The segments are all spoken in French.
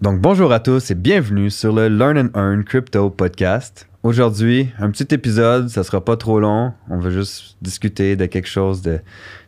Donc bonjour à tous et bienvenue sur le Learn and Earn Crypto Podcast. Aujourd'hui, un petit épisode, ça sera pas trop long. On va juste discuter de quelque chose de,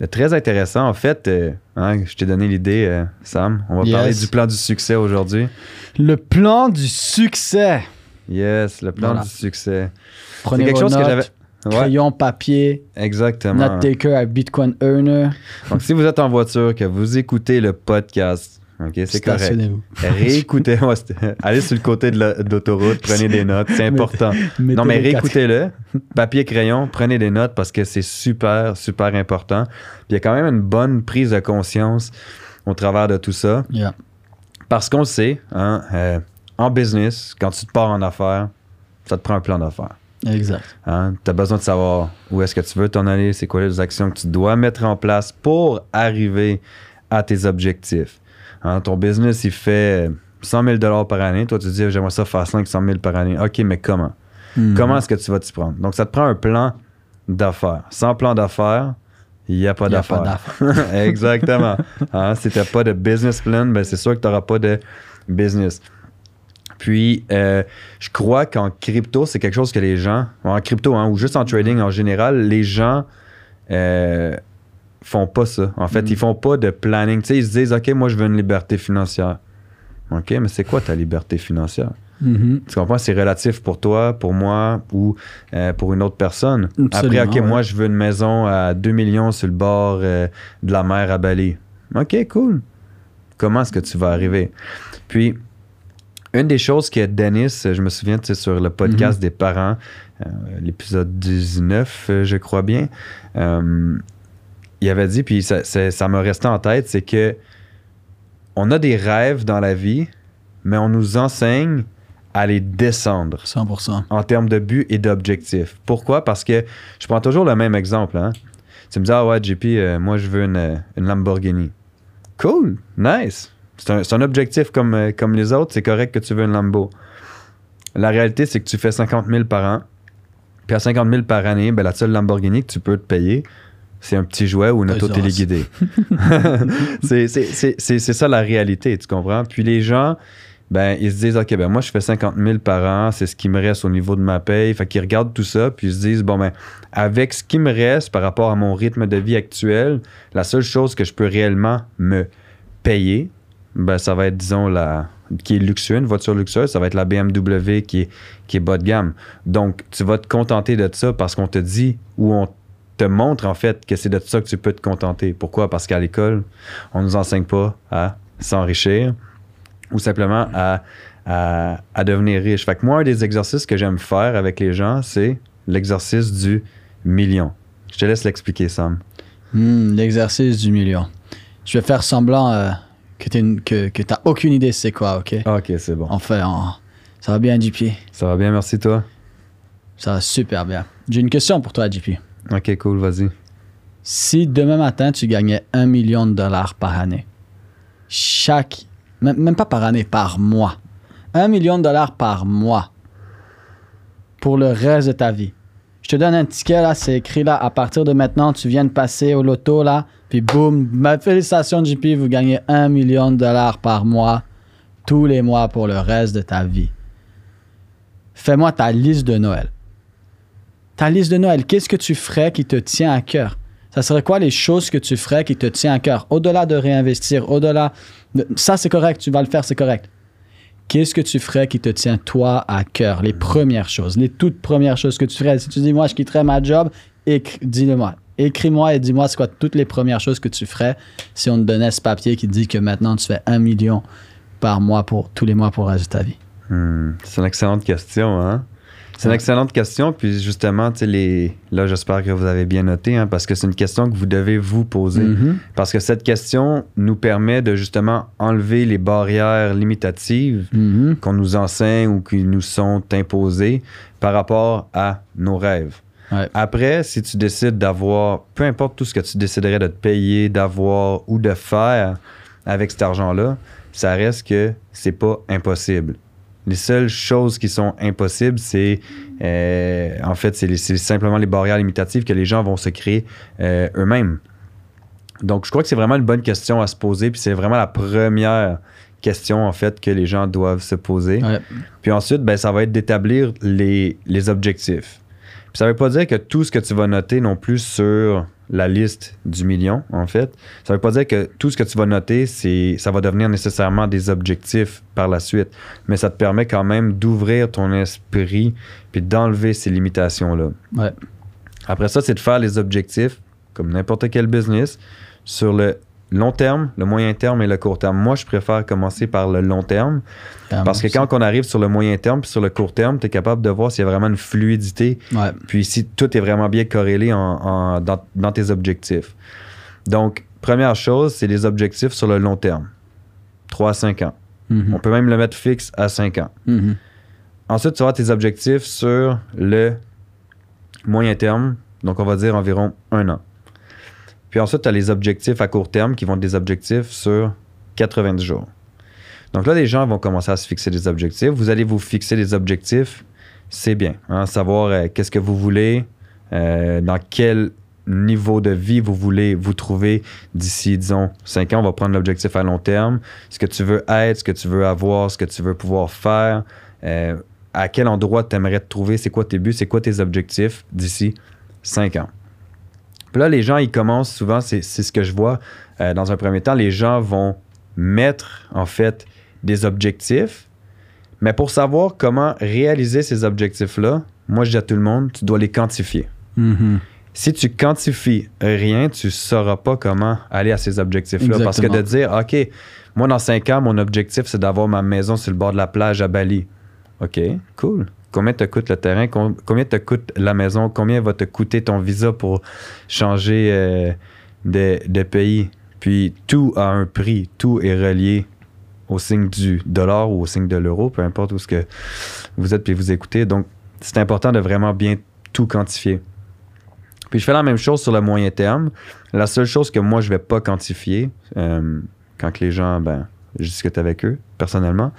de très intéressant. En fait, euh, hein, je t'ai donné l'idée, euh, Sam. On va Yes. parler du plan du succès aujourd'hui. Le plan du succès. Yes, le plan Voilà. du succès. Prenez quelque vos chose que notes, j'avais. Ouais, crayon, papier, exactement. note taker à Bitcoin Earner. Donc, si vous êtes en voiture, que vous écoutez le podcast, ok, c'est correct. Réécoutez, c'était- allez sur le côté de la- d'autoroute, prenez des notes, c'est important. Non, mais réécoutez-le. Papier, crayon, prenez des notes parce que c'est super, super important. Puis il y a quand même une bonne prise de conscience au travers de tout ça. Yeah. Parce qu'on le sait, hein, euh, en business, quand tu te pars en affaires, ça te prend un plan d'affaires. Exact. tu as besoin de savoir où est-ce que tu veux t'en aller, c'est quoi les actions que tu dois mettre en place pour arriver à tes objectifs. Hein, ton business, il fait 100 000 par année. Toi, tu te dis, j'aimerais ça faire 500 000 par année. OK, mais comment? Mhm. Comment est-ce que tu vas t'y prendre? Donc, ça te prend un plan d'affaires. Sans plan d'affaires, il n'y a pas d'affaires. Exactement. Hein, si tu n'as pas de business plan, ben, c'est sûr que tu n'auras pas de business. Puis, euh, je crois qu'en crypto, c'est quelque chose que les gens, en crypto hein, ou juste en trading en général, les gens euh, font pas ça. En fait, Mm. ils font pas de planning. Tu sais, ils se disent, OK, moi, je veux une liberté financière. OK, mais c'est quoi ta liberté financière? Mhm. Tu comprends? C'est relatif pour toi, pour moi ou euh, pour une autre personne. Absolument, Après, OK, ouais. moi, je veux une maison à 2 millions sur le bord euh, de la mer à Bali. OK, cool. Comment est-ce que tu vas arriver? Puis, une des choses que Dennis, je me souviens, tu sais, sur le podcast des parents, euh, l'épisode 19, euh, je crois bien, il avait dit, puis ça ça- m'a resté en tête, c'est que on a des rêves dans la vie, mais on nous enseigne à les descendre 100%. en termes de but et d'objectif. Pourquoi? Parce que je prends toujours le même exemple. Hein? Tu me dis, ah ouais, JP, euh, moi je veux une, une Lamborghini. Cool, nice. C'est un, c'est un objectif comme, euh, comme les autres, c'est correct que tu veux une Lambo. La réalité, c'est que tu fais 50 000 par an. Puis à 50 000 par année, ben, la seule Lamborghini que tu peux te payer, c'est un petit jouet ou une auto téléguidée. c'est ça la réalité, tu comprends? Puis les gens, ben, ils se disent, OK, ben moi, je fais 50 000 par an, c'est ce qui me reste au niveau de ma paye. Fait qu'ils regardent tout ça, puis ils se disent, bon, ben, avec ce qui me reste par rapport à mon rythme de vie actuel, la seule chose que je peux réellement me payer, ben, ça va être, disons, la qui est luxueux, une voiture luxueuse, ça va être la BMW qui est, qui est bas de gamme. Donc, tu vas te contenter de ça parce qu'on te dit ou on te montre en fait que c'est de ça que tu peux te contenter. Pourquoi? Parce qu'à l'école, on nous enseigne pas à s'enrichir ou simplement à, à, à devenir riche. Fait que moi, un des exercices que j'aime faire avec les gens, c'est l'exercice du million. Je te laisse l'expliquer, Sam. Hmm, L'exercice du million. Je vais faire semblant euh, que tu que, que t'as aucune idée c'est quoi, ok? Ok, c'est bon. En fait, en- ça va bien, JP. Ça va bien, merci toi. Ça va super bien. J'ai une question pour toi, JP. Ok, cool, vas-y. Si demain matin, tu gagnais un million de dollars par année, chaque, même, pas par année, par mois, un million de dollars par mois pour le reste de ta vie. Je te donne un ticket, là, c'est écrit là, à partir de maintenant, tu viens de passer au loto, là, puis boum, ma félicitation, JP, vous gagnez un million de dollars par mois, tous les mois pour le reste de ta vie. Fais-moi ta liste de Noël. Ta liste de Noël, qu'est-ce que tu ferais qui te tient à cœur? Ça serait quoi les choses que tu ferais qui te tient à cœur? Au-delà de réinvestir, au-delà de... Ça, c'est correct, tu vas le faire, c'est correct. Qu'est-ce que tu ferais qui te tient, toi, à cœur? Les premières choses, les toutes premières choses que tu ferais. Si tu dis, moi, je quitterais ma job, dis-le-moi. Écris-moi et dis-moi, c'est quoi toutes les premières choses que tu ferais si on te donnait ce papier qui dit que maintenant, tu fais un million par mois pour tous les mois pour le reste de ta vie. Hmm, c'est une excellente question, hein? C'est une excellente question, puis justement, les... là, j'espère que vous avez bien noté, hein, parce que c'est une question que vous devez vous poser. Mhm. Parce que cette question nous permet de justement enlever les barrières limitatives Mhm. qu'on nous enseigne ou qui nous sont imposées par rapport à nos rêves. Ouais. Après, si tu décides d'avoir, peu importe tout ce que tu déciderais de te payer, d'avoir ou de faire avec cet argent-là, ça reste que c'est pas impossible. Les seules choses qui sont impossibles, c'est euh, en fait, c'est simplement les barrières limitatives que les gens vont se créer euh, eux-mêmes. Donc, je crois que c'est vraiment une bonne question à se poser, puis c'est vraiment la première questions, en fait, que les gens doivent se poser. Ouais. Puis ensuite, ben, ça va être d'établir les, les objectifs. Puis ça veut pas dire que tout ce que tu vas noter non plus sur la liste du million, en fait, ça veut pas dire que tout ce que tu vas noter, c'est, ça va devenir nécessairement des objectifs par la suite. Mais ça te permet quand même d'ouvrir ton esprit puis d'enlever ces limitations-là. Ouais. Après ça, c'est de faire les objectifs, comme n'importe quel business, sur le long terme, le moyen terme et le court terme. Moi, je préfère commencer par le long terme parce que quand on arrive sur le moyen terme puis sur le court terme, tu es capable de voir s'il y a vraiment une fluidité Ouais. puis si tout est vraiment bien corrélé en- en- dans, dans tes objectifs. Donc, première chose, c'est les objectifs sur le long terme. 3 à 5 ans. Mhm. On peut même le mettre fixe à 5 ans. Mhm. Ensuite, tu vas avoir tes objectifs sur le moyen terme, donc on va dire environ un an. Puis ensuite, tu as les objectifs à court terme qui vont être des objectifs sur 90 jours. Donc là, les gens vont commencer à se fixer des objectifs. Vous allez vous fixer des objectifs, c'est bien. hein, savoir euh, qu'est-ce que vous voulez, euh, dans quel niveau de vie vous voulez vous trouver d'ici, disons, 5 ans. On va prendre l'objectif à long terme. Ce que tu veux être, ce que tu veux avoir, ce que tu veux pouvoir faire. Euh, à quel endroit tu aimerais te trouver, c'est quoi tes buts, c'est quoi tes objectifs d'ici 5 ans. Puis là, les gens, ils commencent souvent, c'est ce que je vois euh, dans un premier temps, les gens vont mettre en fait des objectifs, mais pour savoir comment réaliser ces objectifs-là, moi je dis à tout le monde, tu dois les quantifier. Mhm. Si tu quantifies rien, tu sauras pas comment aller à ces objectifs-là. Parce que de dire, OK, moi dans 5 ans, mon objectif c'est d'avoir ma maison sur le bord de la plage à Bali. OK, cool. Combien te coûte le terrain? Com- Combien te coûte la maison? Combien va te coûter ton visa pour changer euh, de, de pays? Puis tout a un prix. Tout est relié au signe du dollar ou au signe de l'euro, peu importe où ce que vous êtes puis vous écoutez. Donc, c'est important de vraiment bien tout quantifier. Puis je fais la même chose sur le moyen terme. La seule chose que moi, je vais pas quantifier, euh, quand que les gens, ben, je discute avec eux personnellement,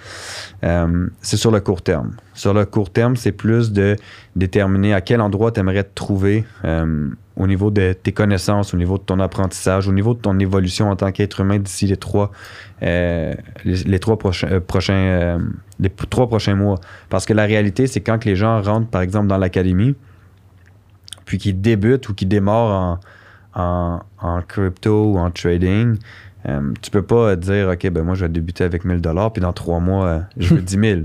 euh, c'est sur le court terme. Sur le court terme, c'est plus de déterminer à quel endroit tu aimerais te trouver euh, au niveau de tes connaissances, au niveau de ton apprentissage, au niveau de ton évolution en tant qu'être humain d'ici les trois, euh, les, trois prochains, prochains, les trois prochains mois. Parce que la réalité, c'est quand les gens rentrent, par exemple, dans l'académie, puis qu'ils débutent ou qu'ils démarrent en, en, en crypto ou en trading, euh, tu peux pas dire, OK, ben moi, je vais débuter avec 1000 dollars, puis dans trois mois, euh, je veux 10 000.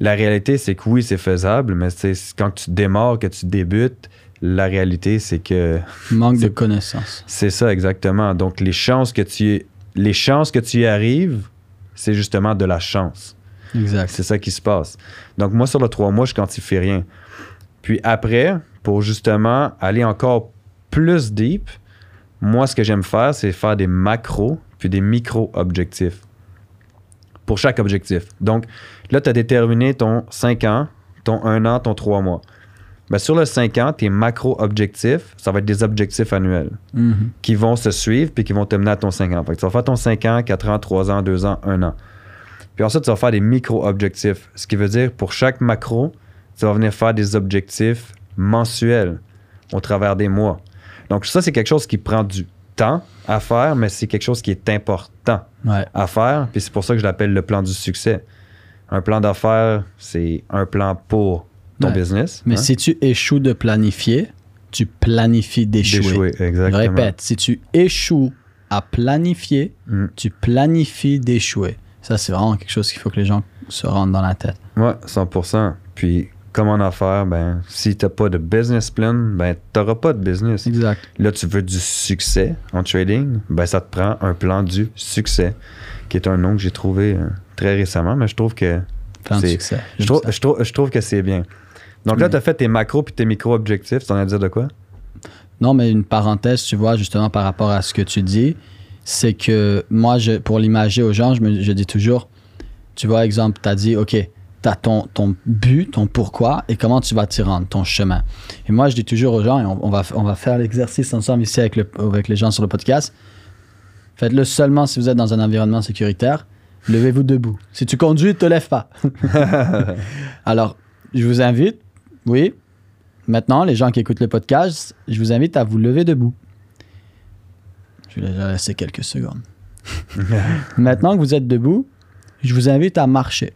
La réalité, c'est que oui, c'est faisable, mais c'est quand tu démarres, que tu débutes, la réalité, c'est que Manque de connaissances. c'est ça exactement. Donc, les chances que tu, les chances que tu y arrives, c'est justement de la chance. Exact. C'est ça qui se passe. Donc, moi, sur le trois mois, je quantifie rien. Puis après, pour justement aller encore plus deep, moi, ce que j'aime faire, c'est faire des macros puis des micro-objectifs pour chaque objectif. Donc, là, tu as déterminé ton 5 ans, ton 1 an, ton 3 mois. Ben, sur le 5 ans, tes macro-objectifs, ça va être des objectifs annuels Mhm. qui vont se suivre puis qui vont te mener à ton 5 ans. Fait que tu vas faire ton 5 ans, 4 ans, 3 ans, 2 ans, 1 an. Puis ensuite, tu vas faire des micro-objectifs. Ce qui veut dire, pour chaque macro, tu vas venir faire des objectifs mensuels au travers des mois. Donc ça, c'est quelque chose qui prend du temps à faire, mais c'est quelque chose qui est important Ouais. à faire. Puis c'est pour ça que je l'appelle le plan du succès. Un plan d'affaires, c'est un plan pour ton Ouais. business. Mais hein? si tu échoues de planifier, tu planifies d'échouer. Exactement. répète, si tu échoues à planifier, Mm. tu planifies d'échouer. Ça, c'est vraiment quelque chose qu'il faut que les gens se rendent dans la tête. Ouais, 100%. Puis, comme en affaires, ben, si t'as pas de business plan, ben, t'auras pas de business. Exact. Là, tu veux du succès en trading, ben, ça te prend un plan du succès, qui est un nom que j'ai trouvé euh, très récemment, mais je trouve que Plan C'est- succès. je je trouve, je trouve que c'est bien. Donc là, Mm. tu as fait tes macros puis tes micro-objectifs. Tu en as à dire de quoi? Non, mais une parenthèse, tu vois, justement par rapport à ce que tu dis, c'est que moi, je, pour l'imager aux gens, je, me, je dis toujours, tu vois, exemple, tu as dit, OK, tu as ton, ton but, ton pourquoi et comment tu vas t'y rendre, ton chemin. Et moi, je dis toujours aux gens, et on, on va, on va faire l'exercice ensemble ici avec, le- avec les gens sur le podcast, faites-le seulement si vous êtes dans un environnement sécuritaire. Levez-vous debout. Si tu conduis, ne te lève pas. Alors, je vous invite, oui, maintenant, les gens qui écoutent le podcast, je vous invite à vous lever debout. Je vais déjà laisser quelques secondes. maintenant que vous êtes debout, je vous invite à marcher.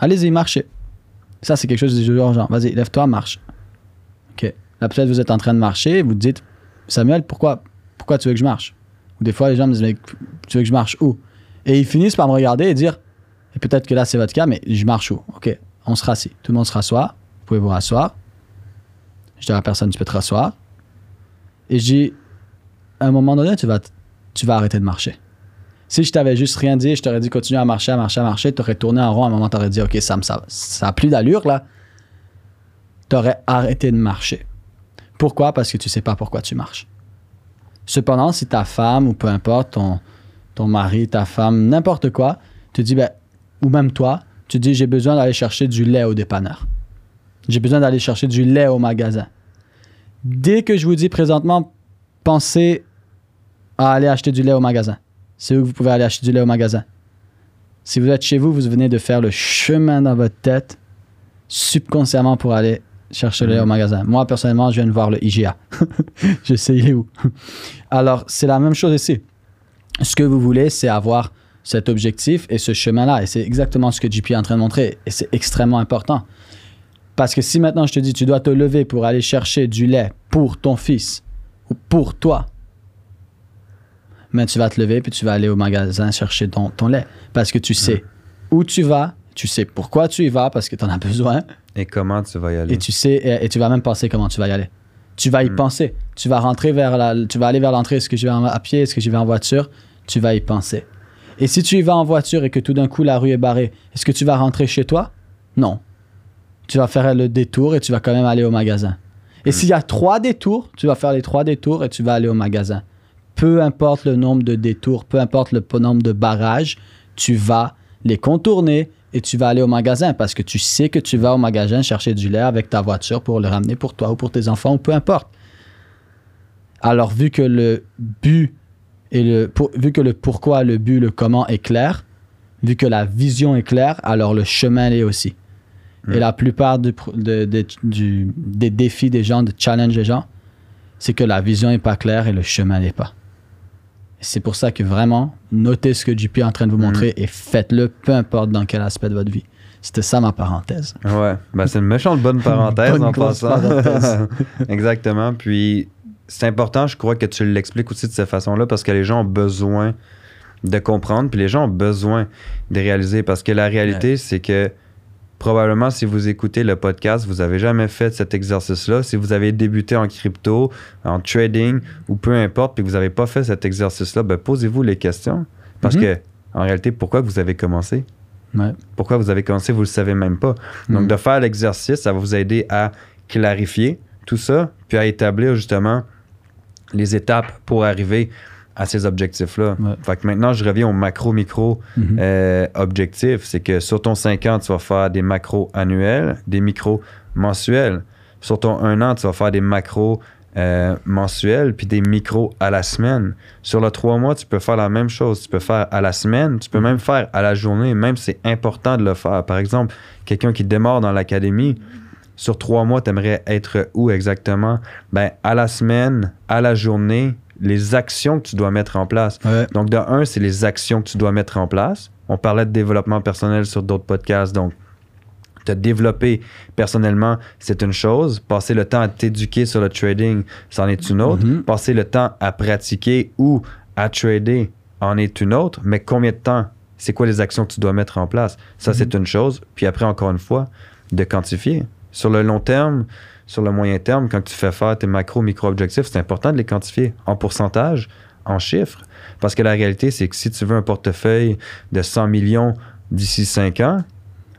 Allez-y, marchez. Ça, c'est quelque chose de urgent. Vas-y, lève-toi, marche. OK. Là, peut-être vous êtes en train de marcher, vous dites, Samuel, pourquoi, pourquoi tu veux que je marche? Ou des fois, les gens me disent, Mais tu veux que je marche où? Et ils finissent par me regarder et dire, et peut-être que là, c'est votre cas, mais je marche où? OK, on se rassit. Tout le monde se rassoit. Vous pouvez vous rasseoir. Je dis à la personne, tu peux te rasseoir. Et je dis, à un moment donné, tu vas, tu vas arrêter de marcher. Si je t'avais juste rien dit, je t'aurais dit continue à marcher, à marcher, à marcher, tu aurais tourné en rond, à un moment, tu aurais dit OK, ça, ça, ça a plus d'allure là. Tu aurais arrêté de marcher. Pourquoi? Parce que tu sais pas pourquoi tu marches. Cependant, si ta femme ou peu importe, ton, ton mari, ta femme, n'importe quoi, te dit, ben, ou même toi, tu dis j'ai besoin d'aller chercher du lait au dépanneur. J'ai besoin d'aller chercher du lait au magasin. Dès que je vous dis présentement, pensez à aller acheter du lait au magasin c'est où vous pouvez aller acheter du lait au magasin. Si vous êtes chez vous, vous venez de faire le chemin dans votre tête subconsciemment pour aller chercher le lait au mm. magasin. Moi, personnellement, je viens de voir le IGA. je sais où. Alors, c'est la même chose ici. Ce que vous voulez, c'est avoir cet objectif et ce chemin-là. Et c'est exactement ce que JP est en train de montrer. Et c'est extrêmement important. Parce que si maintenant je te dis, tu dois te lever pour aller chercher du lait pour ton fils ou pour toi, mais tu vas te lever puis tu vas aller au magasin chercher ton, ton lait. Parce que tu sais où tu vas, tu sais pourquoi tu y vas parce que tu en as besoin. Et comment tu vas y aller. Et tu sais, et, tu vas même penser comment tu vas y aller. Tu vas y mm. penser. Tu vas rentrer vers la, tu vas aller vers l'entrée. Est-ce que je vais à pied? Est-ce que je vais en voiture? Tu vas y penser. Et si tu y vas en voiture et que tout d'un coup la rue est barrée, est-ce que tu vas rentrer chez toi? Non. Tu vas faire le détour et tu vas quand même aller au magasin. Et mm. s'il y a trois détours, tu vas faire les trois détours et tu vas aller au magasin peu importe le nombre de détours, peu importe le nombre de barrages, tu vas les contourner et tu vas aller au magasin parce que tu sais que tu vas au magasin chercher du lait avec ta voiture pour le ramener pour toi ou pour tes enfants ou peu importe. Alors, vu que le but et le, vu que le pourquoi, le but, le comment est clair, vu que la vision est claire, alors le chemin l'est aussi. Et mm. la plupart du, des défis des gens, de challenge des gens, c'est que la vision n'est pas claire et le chemin n'est pas. C'est pour ça que vraiment, notez ce que JP est en train de vous montrer mm. et faites-le, peu importe dans quel aspect de votre vie. C'était ça ma parenthèse. Ouais, ben, c'est une méchante bonne parenthèse en passant. Exactement. Puis c'est important, je crois, que tu l'expliques aussi de cette façon-là parce que les gens ont besoin de comprendre, puis les gens ont besoin de réaliser parce que la réalité, c'est que probablement, si vous écoutez le podcast, vous n'avez jamais fait cet exercice-là. Si vous avez débuté en crypto, en trading ou peu importe, puis que vous n'avez pas fait cet exercice-là, ben, posez-vous les questions. Parce mhm. que, en réalité, pourquoi vous avez commencé? Pourquoi vous avez commencé, vous ne le savez même pas. Donc, mhm. de faire l'exercice, ça va vous aider à clarifier tout ça, puis à établir justement les étapes pour arriver à ces objectifs-là. Fait que maintenant, je reviens au macro-micro mhm. euh, objectif. C'est que sur ton 5 ans, tu vas faire des macros annuels, des micros mensuels. Sur ton 1 an, tu vas faire des macros euh, mensuels puis des micros à la semaine. Sur le 3 mois, tu peux faire la même chose. Tu peux faire à la semaine, tu peux même faire à la journée, même c'est important de le faire. Par exemple, quelqu'un qui démarre dans l'académie, sur trois mois, tu aimerais être où exactement? Ben, à la semaine, à la journée, les actions que tu dois mettre en place. Donc, de un, c'est les actions que tu dois mettre en place. On parlait de développement personnel sur d'autres podcasts. Donc, te développer personnellement, c'est une chose. Passer le temps à t'éduquer sur le trading, c'en est une autre. Mm-hmm. Passer le temps à pratiquer ou à trader en est une autre. Mais combien de temps? C'est quoi les actions que tu dois mettre en place? Ça, c'est mm-hmm. une chose. Puis après, encore une fois, de quantifier. Sur le long terme, sur le moyen terme, quand tu fais faire tes macro, micro-objectifs, c'est important de les quantifier en pourcentage, en chiffres. Parce que la réalité, c'est que si tu veux un portefeuille de 100 millions d'ici 5 ans,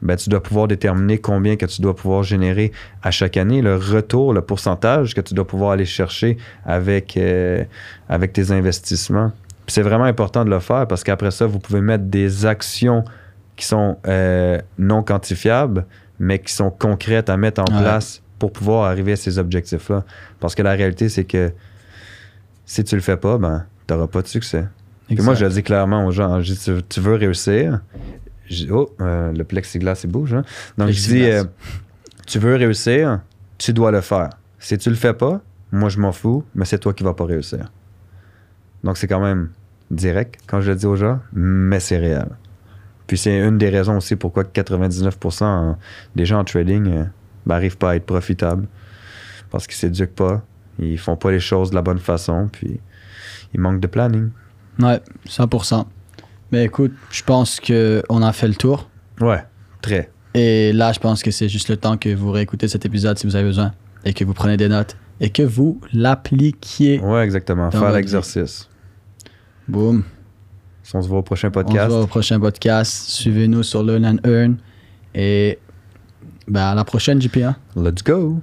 ben, tu dois pouvoir déterminer combien que tu dois pouvoir générer à chaque année, le retour, le pourcentage que tu dois pouvoir aller chercher avec, euh, avec tes investissements. C'est vraiment important de le faire parce qu'après ça, vous pouvez mettre des actions qui sont euh, non quantifiables, mais qui sont concrètes à mettre en place pour pouvoir arriver à ces objectifs-là. Parce que la réalité, c'est que si tu le fais pas, ben, tu n'auras pas de succès. Et moi, je le dis clairement aux gens, je dis, tu, veux réussir? oh, euh, le plexiglas, il bouge. Hein? Donc, je dis, euh, tu veux réussir, tu dois le faire. Si tu le fais pas, moi, je m'en fous, mais c'est toi qui vas pas réussir. Donc, c'est quand même direct quand je le dis aux gens, mais c'est réel. Puis c'est une des raisons aussi pourquoi 99% en- des gens en trading n'arrivent pas à être profitables. Parce qu'ils s'éduquent pas, ils font pas les choses de la bonne façon, puis ils manquent de planning. Ouais, 100%. Mais écoute, je pense qu'on a fait le tour. Ouais, très. Et là, je pense que c'est juste le temps que vous réécoutez cet épisode si vous avez besoin et que vous prenez des notes et que vous l'appliquiez. Ouais, exactement. Faire l'exercice. Boum. On se voit au prochain On se podcast. voit au prochain podcast. Suivez-nous sur Learn and Earn. Et ben, à la prochaine, JP. hein. Let's go!